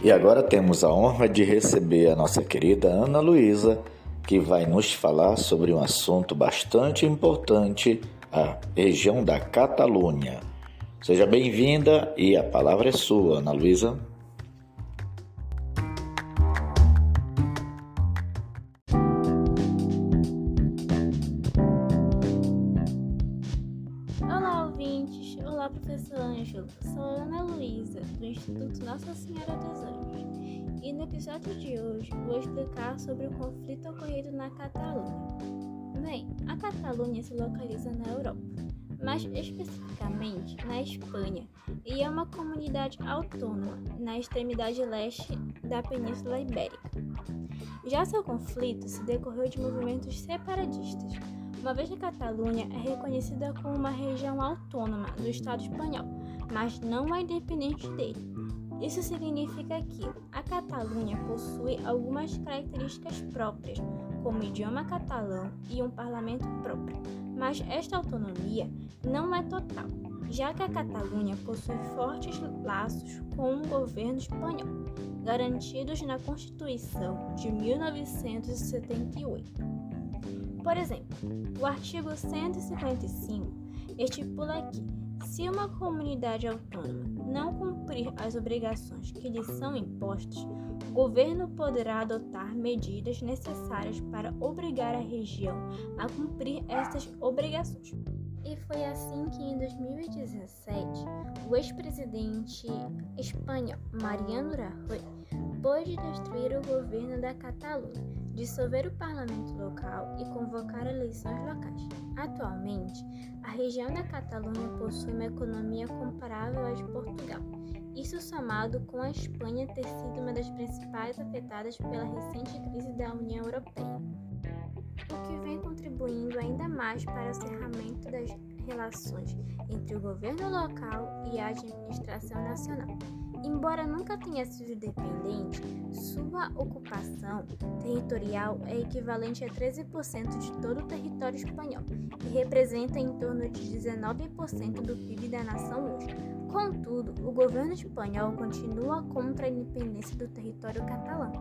E agora temos a honra de receber a nossa querida Ana Luísa, que vai nos falar sobre um assunto bastante importante, a região da Catalunha. Seja bem-vinda e a palavra é sua, Ana Luísa. Olá, professor Ângelo. Sou Ana Luísa, do Instituto Nossa Senhora dos Anjos. E no episódio de hoje vou explicar sobre o conflito ocorrido na Catalunha. Bem, a Catalunha se localiza na Europa, mais especificamente na Espanha, e é uma comunidade autônoma na extremidade leste da Península Ibérica. Já seu conflito se decorreu de movimentos separatistas uma vez que a Catalunha é reconhecida como uma região autônoma do Estado espanhol, mas não é independente dele. Isso significa que a Catalunha possui algumas características próprias, como idioma catalão e um parlamento próprio, mas esta autonomia não é total, já que a Catalunha possui fortes laços com o governo espanhol, garantidos na Constituição de 1978. Por exemplo, o artigo 155 estipula que, se uma comunidade autônoma não cumprir as obrigações que lhe são impostas, o governo poderá adotar medidas necessárias para obrigar a região a cumprir essas obrigações. E foi assim que, em 2017, o ex-presidente espanhol Mariano Rajoy pôde destruir o governo da Catalunha dissolver o parlamento local e convocar eleições locais. Atualmente, a região da Catalunha possui uma economia comparável à de Portugal, isso somado com a Espanha ter sido uma das principais afetadas pela recente crise da União Europeia, o que vem contribuindo ainda mais para o cerramento das relações entre o governo local e a administração nacional. Embora nunca tenha sido independente, sua ocupação territorial é equivalente a 13% de todo o território espanhol e representa em torno de 19% do PIB da nação hoje. Contudo, o governo espanhol continua contra a independência do território catalão.